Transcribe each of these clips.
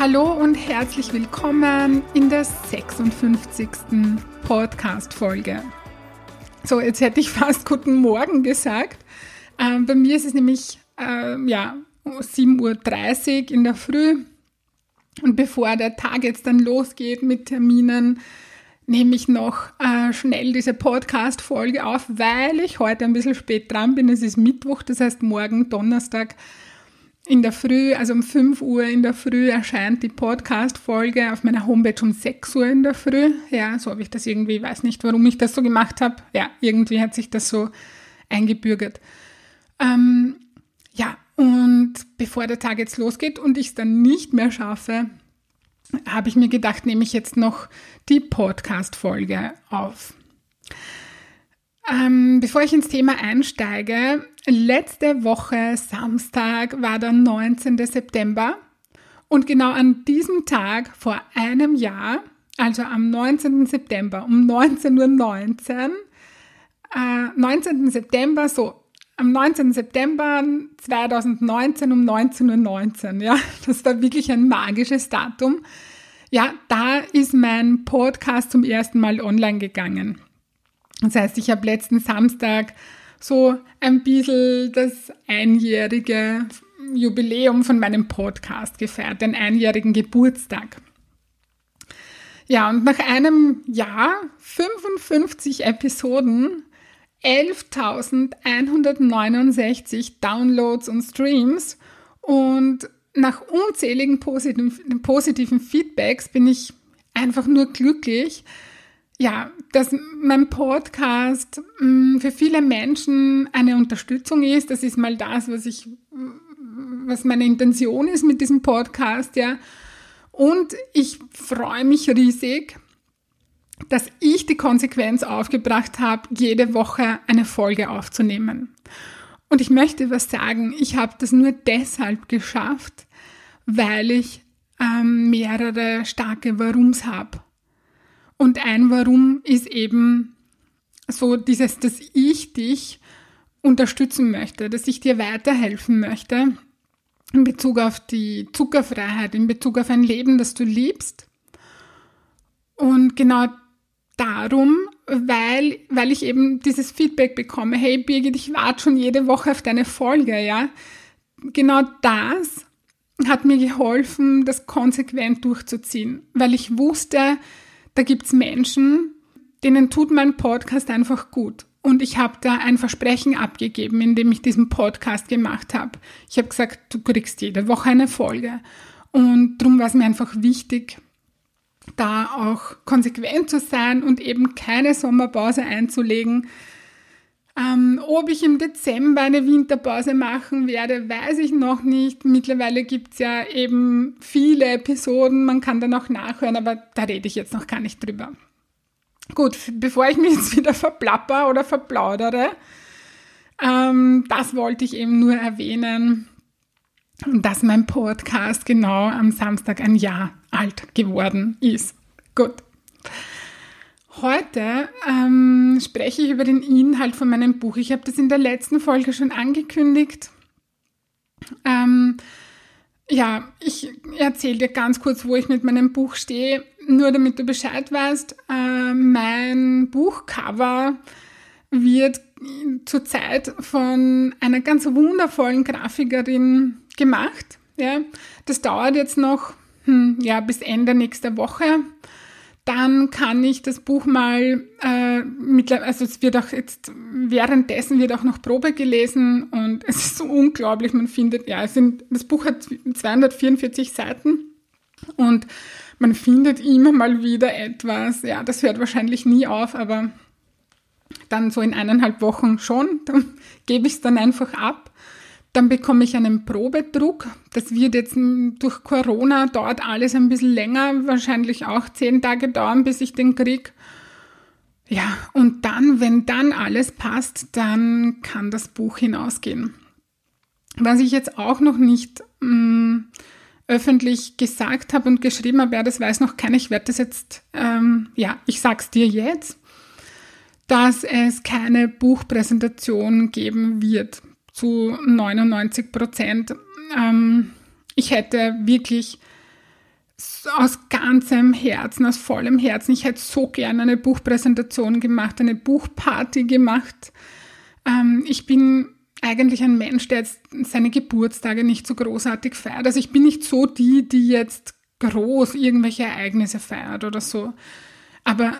Hallo und herzlich willkommen in der 56. Podcast-Folge. So, jetzt hätte ich fast guten Morgen gesagt. Ähm, bei mir ist es nämlich äh, ja, 7.30 Uhr in der Früh. Und bevor der Tag jetzt dann losgeht mit Terminen, nehme ich noch äh, schnell diese Podcast-Folge auf, weil ich heute ein bisschen spät dran bin. Es ist Mittwoch, das heißt morgen Donnerstag in der Früh, also um 5 Uhr in der Früh erscheint die Podcast-Folge auf meiner Homepage um 6 Uhr in der Früh. Ja, so habe ich das irgendwie, weiß nicht, warum ich das so gemacht habe. Ja, irgendwie hat sich das so eingebürgert. Ähm, ja, und bevor der Tag jetzt losgeht und ich es dann nicht mehr schaffe, habe ich mir gedacht, nehme ich jetzt noch die Podcast-Folge auf. Ähm, bevor ich ins Thema einsteige, letzte Woche Samstag war der 19. September und genau an diesem Tag vor einem Jahr, also am 19. September um 19.19 Uhr, äh, 19. September, so am 19. September 2019 um 19.19 Uhr. Ja, das war wirklich ein magisches Datum. Ja, da ist mein Podcast zum ersten Mal online gegangen. Das heißt, ich habe letzten Samstag so ein bisschen das einjährige Jubiläum von meinem Podcast gefeiert, den einjährigen Geburtstag. Ja, und nach einem Jahr, 55 Episoden, 11.169 Downloads und Streams und nach unzähligen positiven, positiven Feedbacks bin ich einfach nur glücklich, ja, dass mein Podcast mh, mm, für viele Menschen eine Unterstützung ist. Das ist mal das, was ich, was meine Intention ist mit diesem Podcast, ja. Und ich freue mich riesig, dass ich die Konsequenz aufgebracht habe, jede Woche eine Folge aufzunehmen. Und ich möchte was sagen, ich habe das nur deshalb geschafft, weil ich ähm, mehrere starke Warums habe. Und ein Warum ist eben so dieses, dass ich dich unterstützen möchte, dass ich dir weiterhelfen möchte in Bezug auf die Zuckerfreiheit, in Bezug auf ein Leben, das du liebst. Und genau darum, weil, weil ich eben dieses Feedback bekomme, hey Birgit, ich warte schon jede Woche auf deine Folge, ja. Genau das hat mir geholfen, das konsequent durchzuziehen, weil ich wusste, da gibt's Menschen, denen tut mein Podcast einfach gut. Und ich habe da ein Versprechen abgegeben, indem ich diesen Podcast gemacht habe. Ich habe gesagt, du kriegst jede Woche eine Folge. Und darum war es mir einfach wichtig, da auch konsequent zu sein und eben keine Sommerpause einzulegen. Ähm, ob ich im Dezember eine Winterpause machen werde, weiß ich noch nicht. Mittlerweile gibt es ja eben viele Episoden, man kann dann auch nachhören, aber da rede ich jetzt noch gar nicht drüber. Gut, bevor ich mich jetzt wieder verplapper oder verplaudere, ähm, das wollte ich eben nur erwähnen, dass mein Podcast genau am Samstag ein Jahr alt geworden ist. Gut. Heute ähm, spreche ich über den Inhalt von meinem Buch. Ich habe das in der letzten Folge schon angekündigt. Ähm, ja, ich erzähle dir ganz kurz, wo ich mit meinem Buch stehe, nur damit du Bescheid weißt. Äh, mein Buchcover wird zurzeit von einer ganz wundervollen Grafikerin gemacht. Ja, das dauert jetzt noch hm, ja, bis Ende nächster Woche. Dann kann ich das Buch mal, äh, mittlerweile, also es wird auch jetzt, währenddessen wird auch noch Probe gelesen und es ist so unglaublich, man findet, ja, es sind, das Buch hat 244 Seiten und man findet immer mal wieder etwas, ja, das hört wahrscheinlich nie auf, aber dann so in eineinhalb Wochen schon, dann gebe ich es dann einfach ab. Dann bekomme ich einen Probedruck. Das wird jetzt durch Corona dauert alles ein bisschen länger, wahrscheinlich auch zehn Tage dauern, bis ich den krieg. Ja, und dann, wenn dann alles passt, dann kann das Buch hinausgehen. Was ich jetzt auch noch nicht mh, mm, öffentlich gesagt habe und geschrieben habe, ja, das weiß noch keiner. Ich werde das jetzt, ähm, ja, ich sag's dir jetzt, dass es keine Buchpräsentation geben wird zu 99 Prozent. Ähm, ich hätte wirklich aus ganzem Herzen, aus vollem Herzen, ich hätte so gerne eine Buchpräsentation gemacht, eine Buchparty gemacht. Ähm, ich bin eigentlich ein Mensch, der jetzt seine Geburtstage nicht so großartig feiert. Also ich bin nicht so die, die jetzt groß irgendwelche Ereignisse feiert oder so. Aber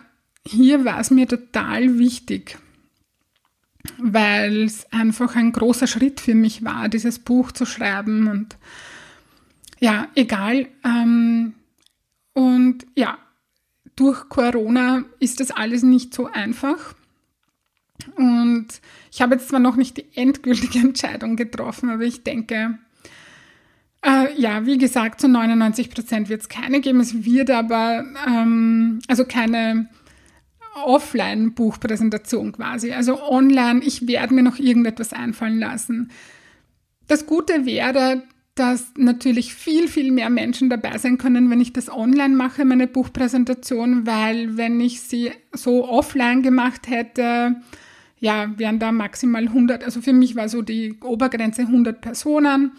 hier war es mir total wichtig, weil es einfach ein großer Schritt für mich war, dieses Buch zu schreiben und ja, egal. Ähm, und ja, durch Corona ist das alles nicht so einfach. Und ich habe jetzt zwar noch nicht die endgültige Entscheidung getroffen, aber ich denke, äh, ja, wie gesagt, zu 99 Prozent wird es keine geben. Es wird aber, ähm, also keine Offline-Buchpräsentation quasi. Also online, ich werde mir noch irgendetwas einfallen lassen. Das Gute wäre, dass natürlich viel, viel mehr Menschen dabei sein können, wenn ich das online mache, meine Buchpräsentation, weil wenn ich sie so offline gemacht hätte, ja, wären da maximal 100, also für mich war so die Obergrenze 100 Personen.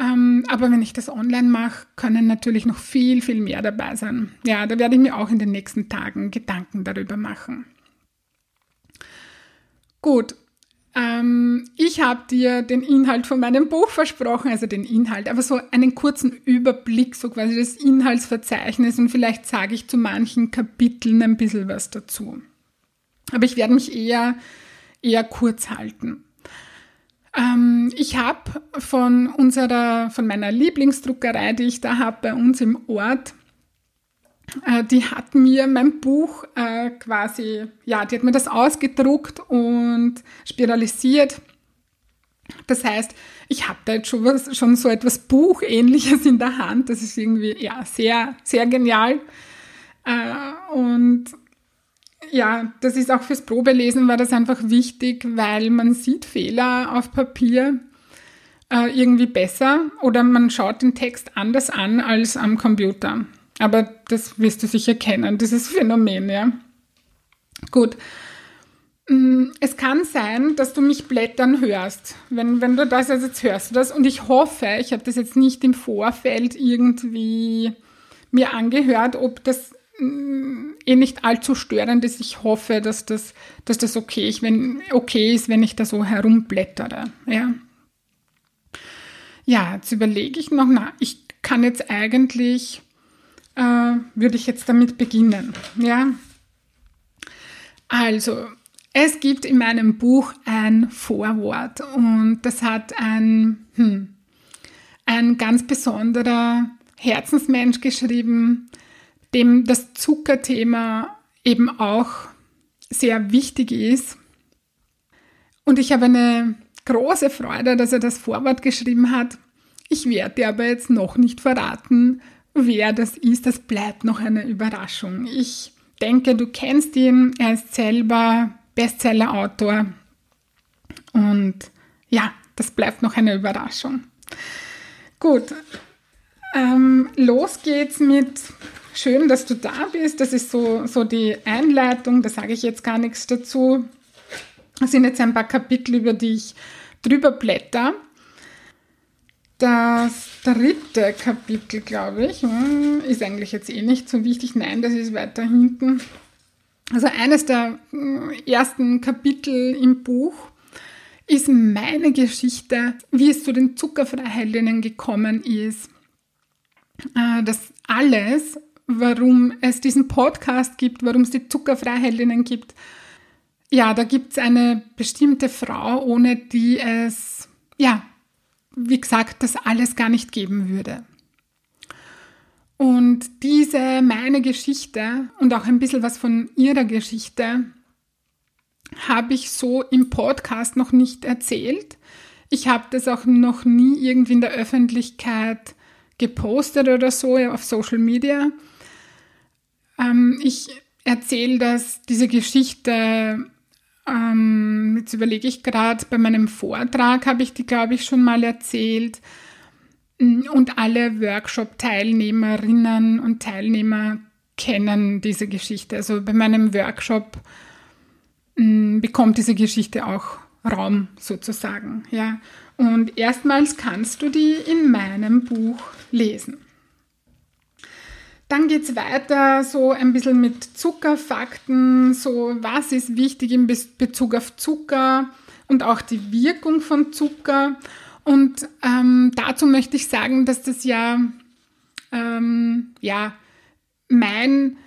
Ähm, aber wenn ich das online mache, können natürlich noch viel, viel mehr dabei sein. Ja, da werde ich mir auch in den nächsten Tagen Gedanken darüber machen. Gut, ähm, ich habe dir den Inhalt von meinem Buch versprochen, also den Inhalt, aber so einen kurzen Überblick, so quasi das Inhaltsverzeichnis und vielleicht sage ich zu manchen Kapiteln ein bisschen was dazu. Aber ich werde mich eher, eher kurz halten. Ähm, ich habe von unserer, von meiner Lieblingsdruckerei, die ich da habe bei uns im Ort, äh, die hat mir mein Buch äh, quasi, ja, die hat mir das ausgedruckt und spiralisiert. Das heißt, ich habe da jetzt schon, was, schon so etwas Buchähnliches in der Hand. Das ist irgendwie ja sehr, sehr genial. Äh, und ja, das ist auch fürs Probelesen war das einfach wichtig, weil man sieht Fehler auf Papier äh, irgendwie besser oder man schaut den Text anders an als am Computer. Aber das wirst du sicher kennen, dieses Phänomen, ja. Gut. Mm, es kann sein, dass du mich blättern hörst, wenn, wenn du das also jetzt hörst. Das, und ich hoffe, ich habe das jetzt nicht im Vorfeld irgendwie mir angehört, ob das eh nicht allzu störend ist. Ich hoffe, dass das, dass das okay, ist, wenn, okay ist, wenn ich da so herumblättere. Ja, ja jetzt überlege ich noch, na, ich kann jetzt eigentlich, äh, würde ich jetzt damit beginnen. Ja, also, es gibt in meinem Buch ein Vorwort und das hat ein, hm, ein ganz besonderer Herzensmensch geschrieben, dem das Zuckerthema eben auch sehr wichtig ist. Und ich habe eine große Freude, dass er das Vorwort geschrieben hat. Ich werde dir aber jetzt noch nicht verraten, wer das ist. Das bleibt noch eine Überraschung. Ich denke, du kennst ihn. Er ist selber Bestseller-Autor. Und ja, das bleibt noch eine Überraschung. Gut, ähm, los geht's mit Schön, dass du da bist. Das ist so, so die Einleitung. Da sage ich jetzt gar nichts dazu. Das sind jetzt ein paar Kapitel, über die ich drüber blätter. Das dritte Kapitel, glaube ich, hm, ist eigentlich jetzt eh nicht so wichtig. Nein, das ist weiter hinten. Also eines der hm, ersten Kapitel im Buch ist meine Geschichte, wie es zu den Zuckerfreiheldinnen gekommen ist. Äh, das alles warum es diesen Podcast gibt, warum es die Zuckerfreiheldinnen gibt. Ja, da gibt es eine bestimmte Frau, ohne die es, ja, wie gesagt, das alles gar nicht geben würde. Und diese meine Geschichte und auch ein bisschen was von ihrer Geschichte habe ich so im Podcast noch nicht erzählt. Ich habe das auch noch nie irgendwie in der Öffentlichkeit gepostet oder so auf Social Media. Ähm, ich erzähle das, diese Geschichte, ähm, jetzt überlege ich gerade, bei meinem Vortrag habe ich die, glaube ich, schon mal erzählt. Und alle Workshop-Teilnehmerinnen und Teilnehmer kennen diese Geschichte. Also bei meinem Workshop mh, bekommt diese Geschichte auch Raum sozusagen. Ja. Und erstmals kannst du die in meinem Buch lesen. Dann geht es weiter so ein bisschen mit Zuckerfakten, so was ist wichtig in Bezug auf Zucker und auch die Wirkung von Zucker. Und ähm, dazu möchte ich sagen, dass das ja, ähm, ja mein,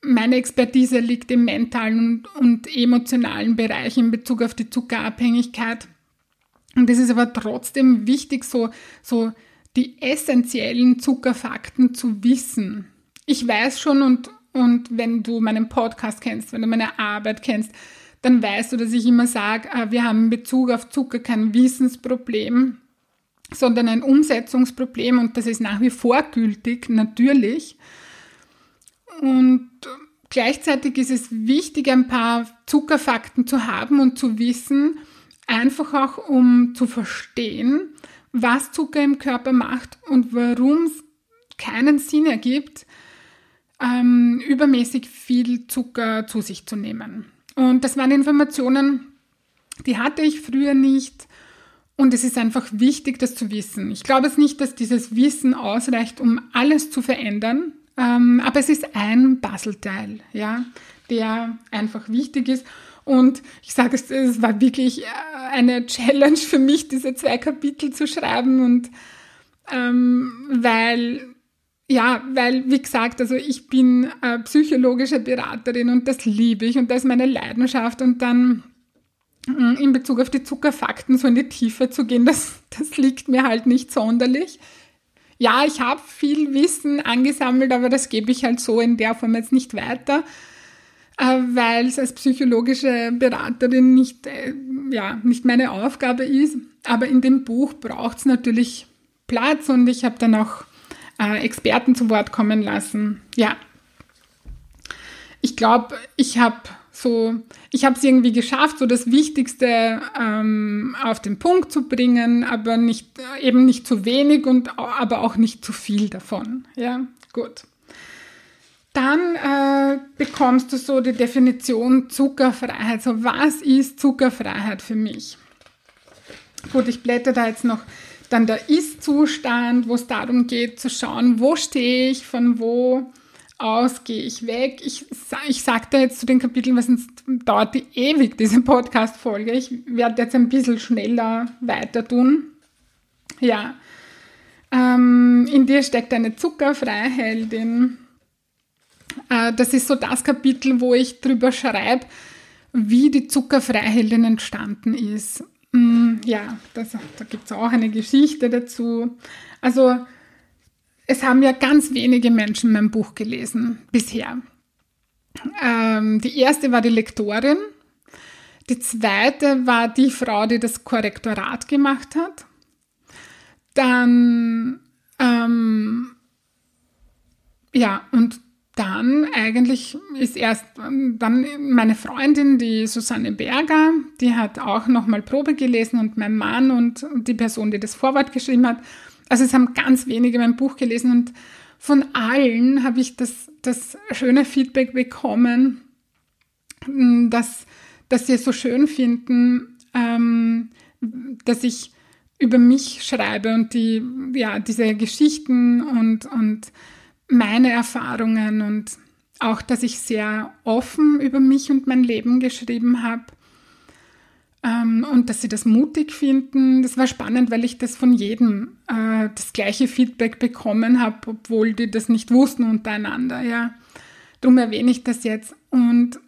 meine Expertise liegt im mentalen und, und emotionalen Bereich in Bezug auf die Zuckerabhängigkeit. Und es ist aber trotzdem wichtig, so, so die essentiellen Zuckerfakten zu wissen ich weiß schon und, und wenn du meinen Podcast kennst, wenn du meine Arbeit kennst, dann weißt du, dass ich immer sage, äh, wir haben in Bezug auf Zucker kein Wissensproblem, sondern ein Umsetzungsproblem und das ist nach wie vor gültig, natürlich. Und gleichzeitig ist es wichtig, ein paar Zuckerfakten zu haben und zu wissen, einfach auch um zu verstehen, was Zucker im Körper macht und warum es keinen Sinn ergibt, ähm, übermäßig viel Zucker zu sich zu nehmen. Und das waren Informationen, die hatte ich früher nicht. Und es ist einfach wichtig, das zu wissen. Ich glaube es nicht, dass dieses Wissen ausreicht, um alles zu verändern. Ähm, aber es ist ein Puzzleteil, ja, der einfach wichtig ist. Und ich sage es, es war wirklich äh, eine Challenge für mich, diese zwei Kapitel zu schreiben. Und ähm, weil ja, weil, wie gesagt, also ich bin äh, psychologische Beraterin und das liebe ich und das ist meine Leidenschaft und dann äh, in Bezug auf die Zuckerfakten so in die Tiefe zu gehen, das, das liegt mir halt nicht sonderlich. Ja, ich habe viel Wissen angesammelt, aber das gebe ich halt so in der Form jetzt nicht weiter, äh, weil es als psychologische Beraterin nicht, äh, ja, nicht meine Aufgabe ist. Aber in dem Buch braucht es natürlich Platz und ich habe dann auch äh, Experten zu Wort kommen lassen. Ja, ich glaube, ich habe so, ich habe es irgendwie geschafft, so das Wichtigste ähm, auf den Punkt zu bringen, aber nicht eben nicht zu wenig und aber auch nicht zu viel davon. Ja, gut. Dann äh, bekommst du so die Definition Zuckerfreiheit. So, was ist Zuckerfreiheit für mich? Gut, ich blätter da jetzt noch dann der Ist-Zustand, wo es darum geht zu schauen, wo stehe ich, von wo aus gehe ich weg. Ich, ich sage da jetzt zu den Kapiteln, weil sonst dauert die ewig, diese Podcast-Folge. Ich werde jetzt ein bisschen schneller weiter tun. Ja, ähm, in dir steckt eine Zuckerfreiheldin. Äh, das ist so das Kapitel, wo ich drüber schreibe, wie die Zuckerfreiheldin entstanden ist. Mm, ja, das, da gibt es auch eine Geschichte dazu. Also es haben ja ganz wenige Menschen mein Buch gelesen bisher. Ähm, die erste war die Lektorin. Die zweite war die Frau, die das Korrektorat gemacht hat. Dann, ähm, ja, und dann eigentlich ist erst dann meine Freundin, die Susanne Berger, die hat auch nochmal Probe gelesen und mein Mann und die Person, die das Vorwort geschrieben hat. Also es haben ganz wenige mein Buch gelesen und von allen habe ich das, das schöne Feedback bekommen, dass, dass sie es so schön finden, ähm, dass ich über mich schreibe und die, ja, diese Geschichten und, und meine Erfahrungen und auch, dass ich sehr offen über mich und mein Leben geschrieben habe ähm, und dass sie das mutig finden. Das war spannend, weil ich das von jedem äh, das gleiche Feedback bekommen habe, obwohl die das nicht wussten untereinander. Ja, darum erwähne ich das jetzt und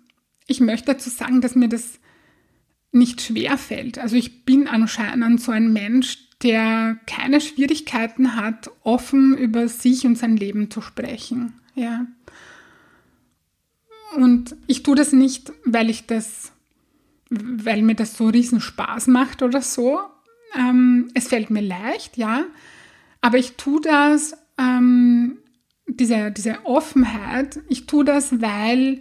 ich möchte dazu sagen, dass mir das nicht schwer fällt. Also ich bin anscheinend so ein Mensch, der keine Schwierigkeiten hat, offen über sich und sein Leben zu sprechen. Ja. Und ich tue das nicht, weil ich das, weil mir das so riesen Spaß macht oder so. Ähm, es fällt mir leicht, ja, aber ich tue das, ähm, diese, diese Offenheit, ich tue das, weil,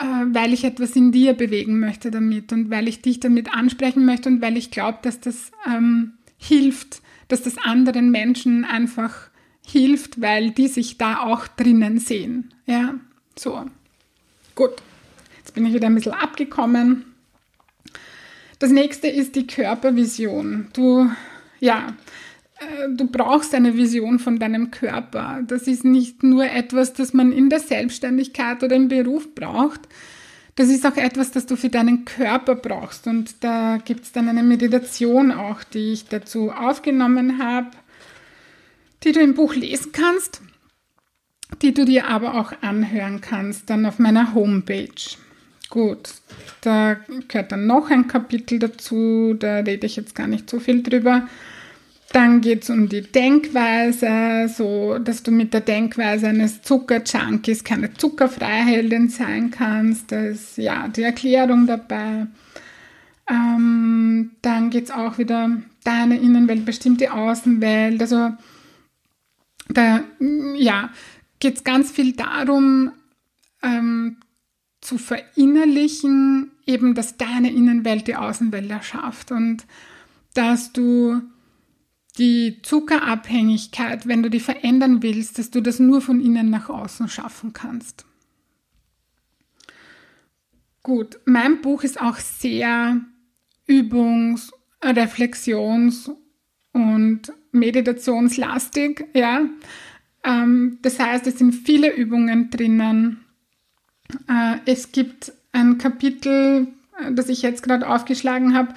äh, weil ich etwas in dir bewegen möchte damit und weil ich dich damit ansprechen möchte und weil ich glaube, dass das ähm, hilft, dass das anderen Menschen einfach hilft, weil die sich da auch drinnen sehen. Ja, so. Gut. Jetzt bin ich wieder ein bisschen abgekommen. Das nächste ist die Körpervision. Du, ja, äh, du brauchst eine Vision von deinem Körper. Das ist nicht nur etwas, das man in der Selbstständigkeit oder im Beruf braucht. Das ist auch etwas, das du für deinen Körper brauchst. Und da gibt es dann eine Meditation auch, die ich dazu aufgenommen habe, die du im Buch lesen kannst, die du dir aber auch anhören kannst, dann auf meiner Homepage. Gut, da gehört dann noch ein Kapitel dazu, da rede ich jetzt gar nicht so viel drüber. Dann geht es um die Denkweise, so dass du mit der Denkweise eines Zuckerjunkies keine Zuckerfreiheldin sein kannst. Da ist ja die Erklärung dabei. Ähm, dann geht es auch wieder deine Innenwelt bestimmt die Außenwelt. Also da ja, geht es ganz viel darum, ähm, zu verinnerlichen, eben, dass deine Innenwelt die Außenwelt erschafft und dass du die Zuckerabhängigkeit, wenn du die verändern willst, dass du das nur von innen nach außen schaffen kannst. Gut, mein Buch ist auch sehr übungs-, reflexions- und meditationslastig, ja. Ähm, das heißt, es sind viele Übungen drinnen. Äh, es gibt ein Kapitel, äh, das ich jetzt gerade aufgeschlagen habe,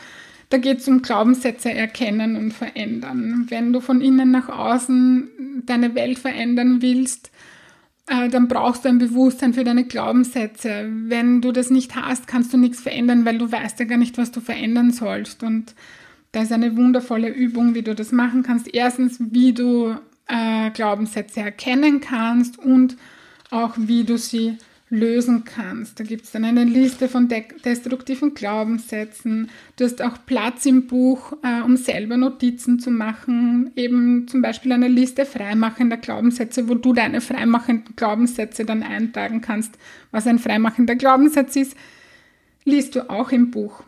da geht es um Glaubenssätze erkennen und verändern. Wenn du von innen nach außen deine Welt verändern willst, äh, dann brauchst du ein Bewusstsein für deine Glaubenssätze. Wenn du das nicht hast, kannst du nichts verändern, weil du weißt ja gar nicht, was du verändern sollst. Und da ist eine wundervolle Übung, wie du das machen kannst. Erstens, wie du äh, Glaubenssätze erkennen kannst und auch wie du sie lösen kannst. Da gibt es dann eine Liste von de destruktiven Glaubenssätzen. Du hast auch Platz im Buch, äh, um selber Notizen zu machen. Eben zum Beispiel eine Liste freimachender Glaubenssätze, wo du deine freimachenden Glaubenssätze dann eintragen kannst. Was ein freimachender Glaubenssatz ist, liest du auch im Buch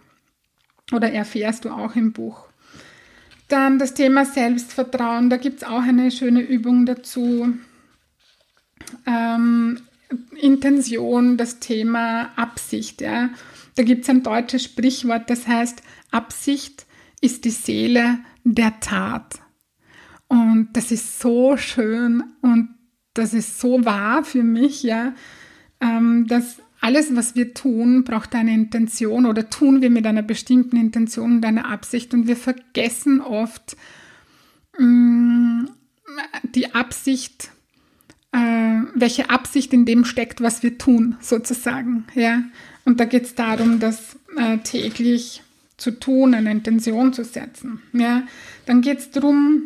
oder erfährst du auch im Buch. Dann das Thema Selbstvertrauen, da gibt es auch eine schöne Übung dazu. Ähm, Intention, das Thema Absicht. Ja. Da gibt es ein deutsches Sprichwort, das heißt, Absicht ist die Seele der Tat. Und das ist so schön und das ist so wahr für mich, ja, ähm, dass alles, was wir tun, braucht eine Intention oder tun wir mit einer bestimmten Intention und einer Absicht und wir vergessen oft mm, die Absicht äh, welche Absicht in dem steckt, was wir tun, sozusagen. Ja? Und da geht es darum, das äh, täglich zu tun, eine Intention zu setzen. Ja? Dann geht es darum,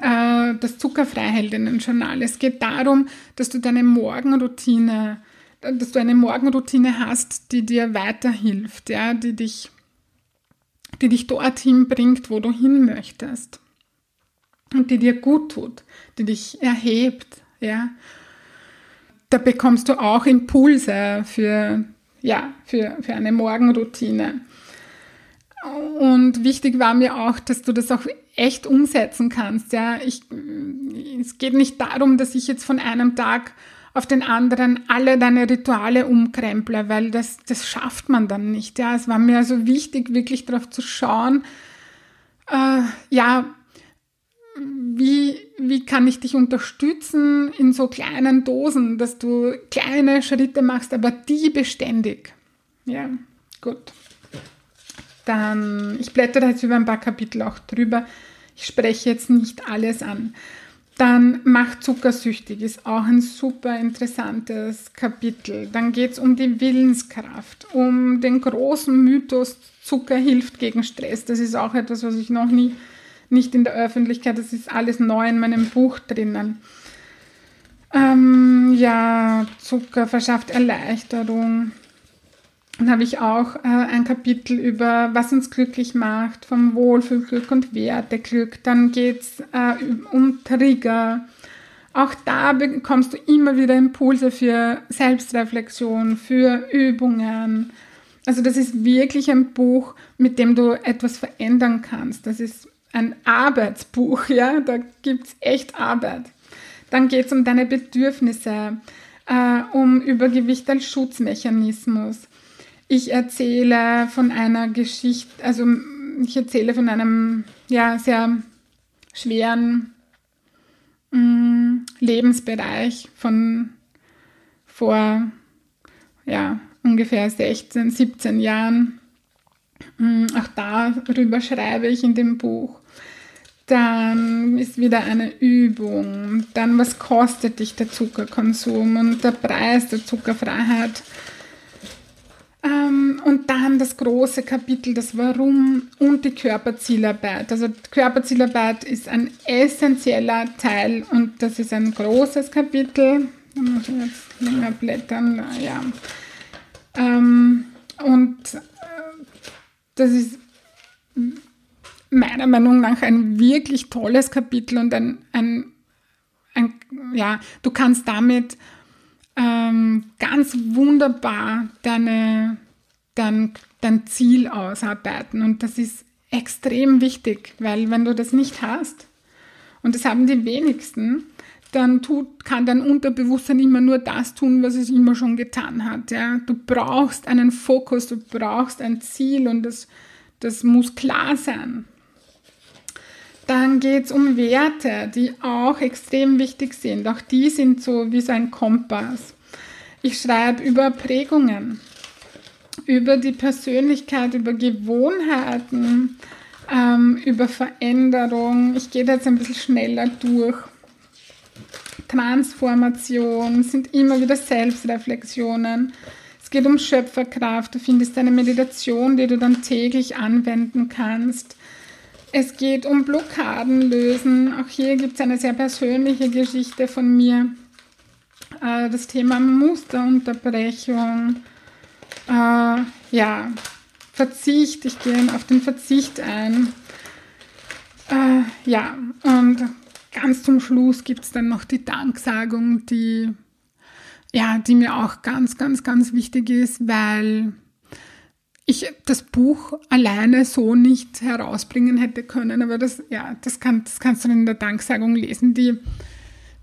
äh, das Zuckerfreiheldinnen-Journal. Es geht darum, dass du deine Morgenroutine, dass du eine Morgenroutine hast, die dir weiterhilft, ja? die, dich, die dich dorthin bringt, wo du hin möchtest. Und die dir gut tut, die dich erhebt, ja. Da bekommst du auch Impulse für, ja, für, für eine Morgenroutine. Und wichtig war mir auch, dass du das auch echt umsetzen kannst. Ja, ich, es geht nicht darum, dass ich jetzt von einem Tag auf den anderen alle deine Rituale umkremple, weil das, das schafft man dann nicht. Ja, es war mir also wichtig, wirklich darauf zu schauen, äh, ja, wie, wie kann ich dich unterstützen in so kleinen Dosen, dass du kleine Schritte machst, aber die beständig. Ja, gut. Dann, ich blättere jetzt über ein paar Kapitel auch drüber. Ich spreche jetzt nicht alles an. Dann Macht zuckersüchtig ist auch ein super interessantes Kapitel. Dann geht es um die Willenskraft, um den großen Mythos, Zucker hilft gegen Stress. Das ist auch etwas, was ich noch nie nicht in der Öffentlichkeit. Das ist alles neu in meinem Buch drinnen. Ähm, ja, Zucker verschafft Erleichterung. Dann habe ich auch äh, ein Kapitel über, was uns glücklich macht, vom Wohlfühlglück und Werteglück. Dann geht es äh, um Trigger. Auch da bekommst du immer wieder Impulse für Selbstreflexion, für Übungen. Also das ist wirklich ein Buch, mit dem du etwas verändern kannst. Das ist ein Arbeitsbuch, ja, da gibt es echt Arbeit. Dann geht es um deine Bedürfnisse, äh, um Übergewicht als Schutzmechanismus. Ich erzähle von einer Geschichte, also ich erzähle von einem ja, sehr schweren mh, mm, Lebensbereich von vor ja, ungefähr 16, 17 Jahren. Mh, auch darüber schreibe ich in dem Buch. Dann ist wieder eine Übung. Dann, was kostet dich der Zuckerkonsum und der Preis der Zuckerfreiheit? Ähm, und dann das große Kapitel, das Warum und die Körperzielarbeit. Also Körperzielarbeit ist ein essentieller Teil und das ist ein großes Kapitel. Da muss ich jetzt länger blättern. Ja. Ähm, und äh, das ist meiner Meinung nach ein wirklich tolles Kapitel und ein, ein, ein ja, du kannst damit ähm, ganz wunderbar deine, dein, dein Ziel ausarbeiten und das ist extrem wichtig, weil wenn du das nicht hast, und das haben die wenigsten, dann tut, kann dein Unterbewusstsein immer nur das tun, was es immer schon getan hat. Ja? Du brauchst einen Fokus, du brauchst ein Ziel und das, das muss klar sein. Dann geht es um Werte, die auch extrem wichtig sind. Auch die sind so wie so ein Kompass. Ich schreibe über Prägungen, über die Persönlichkeit, über Gewohnheiten, ähm, über Veränderung. Ich gehe jetzt ein bisschen schneller durch. Transformation sind immer wieder Selbstreflexionen. Es geht um Schöpferkraft. Du findest eine Meditation, die du dann täglich anwenden kannst. Es geht um Blockaden lösen. Auch hier gibt es eine sehr persönliche Geschichte von mir. Äh, das Thema Musterunterbrechung. Äh, ja, Verzicht. Ich gehe auf den Verzicht ein. Äh, ja, und ganz zum Schluss gibt es dann noch die Danksagung, die, ja, die mir auch ganz, ganz, ganz wichtig ist, weil ich das Buch alleine so nicht herausbringen hätte können, aber das, ja, das, kann, das kannst du in der Danksagung lesen. Die,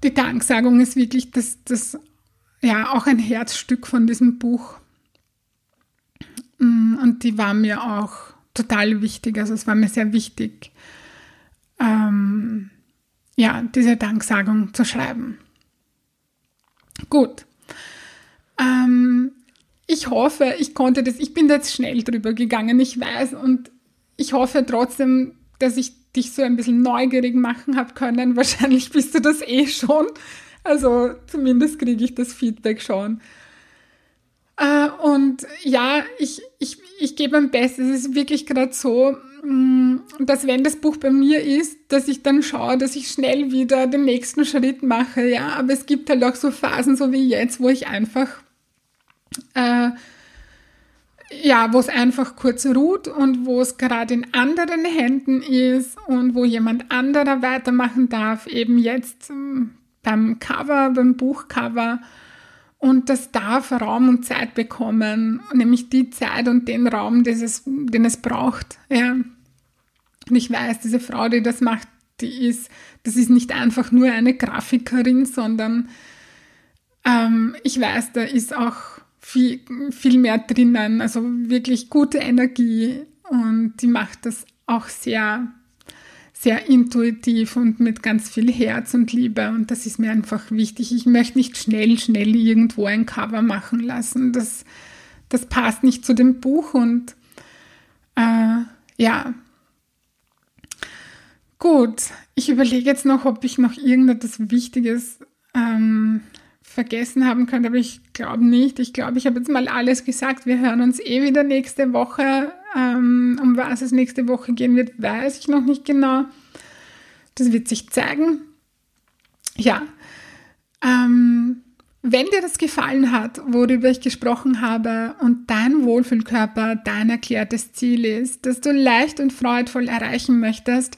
die Danksagung ist wirklich das, das, ja, auch ein Herzstück von diesem Buch. Mm, und die war mir auch total wichtig. Also es war mir sehr wichtig, ähm, ja, diese Danksagung zu schreiben. Gut. Ähm, ich hoffe, ich konnte das, ich bin da jetzt schnell drüber gegangen, ich weiß, und ich hoffe trotzdem, dass ich dich so ein bisschen neugierig machen habe können. Wahrscheinlich bist du das eh schon. Also zumindest kriege ich das Feedback schon. Äh, und ja, ich, ich, ich gebe mein Bestes. Es ist wirklich gerade so, mm, dass wenn das Buch bei mir ist, dass ich dann schaue, dass ich schnell wieder den nächsten Schritt mache. Ja, aber es gibt halt auch so Phasen, so wie jetzt, wo ich einfach äh, ja, wo es einfach kurz ruht und wo es gerade in anderen Händen ist und wo jemand anderer weitermachen darf, eben jetzt ähm, beim Cover, beim Buchcover. Und das darf Raum und Zeit bekommen, nämlich die Zeit und den Raum, es, den es braucht. Ja. Und ich weiß, diese Frau, die das macht, die ist, das ist nicht einfach nur eine Grafikerin, sondern ähm, ich weiß, da ist auch viel, viel mehr drinnen, also wirklich gute Energie und die macht das auch sehr, sehr intuitiv und mit ganz viel Herz und Liebe und das ist mir einfach wichtig. Ich möchte nicht schnell, schnell irgendwo ein Cover machen lassen. Das, das passt nicht zu dem Buch und äh, ja. Gut, ich überlege jetzt noch, ob ich noch irgendetwas Wichtiges ähm, vergessen haben könnte, aber ich glaube nicht. Ich glaube, ich habe jetzt mal alles gesagt. Wir hören uns eh wieder nächste Woche. Ähm, um was es nächste Woche gehen wird, weiß ich noch nicht genau. Das wird sich zeigen. Ja. Ähm, Wenn dir das gefallen hat, worüber ich gesprochen habe und dein Wohlfühlkörper dein erklärtes Ziel ist, das du leicht und freudvoll erreichen möchtest,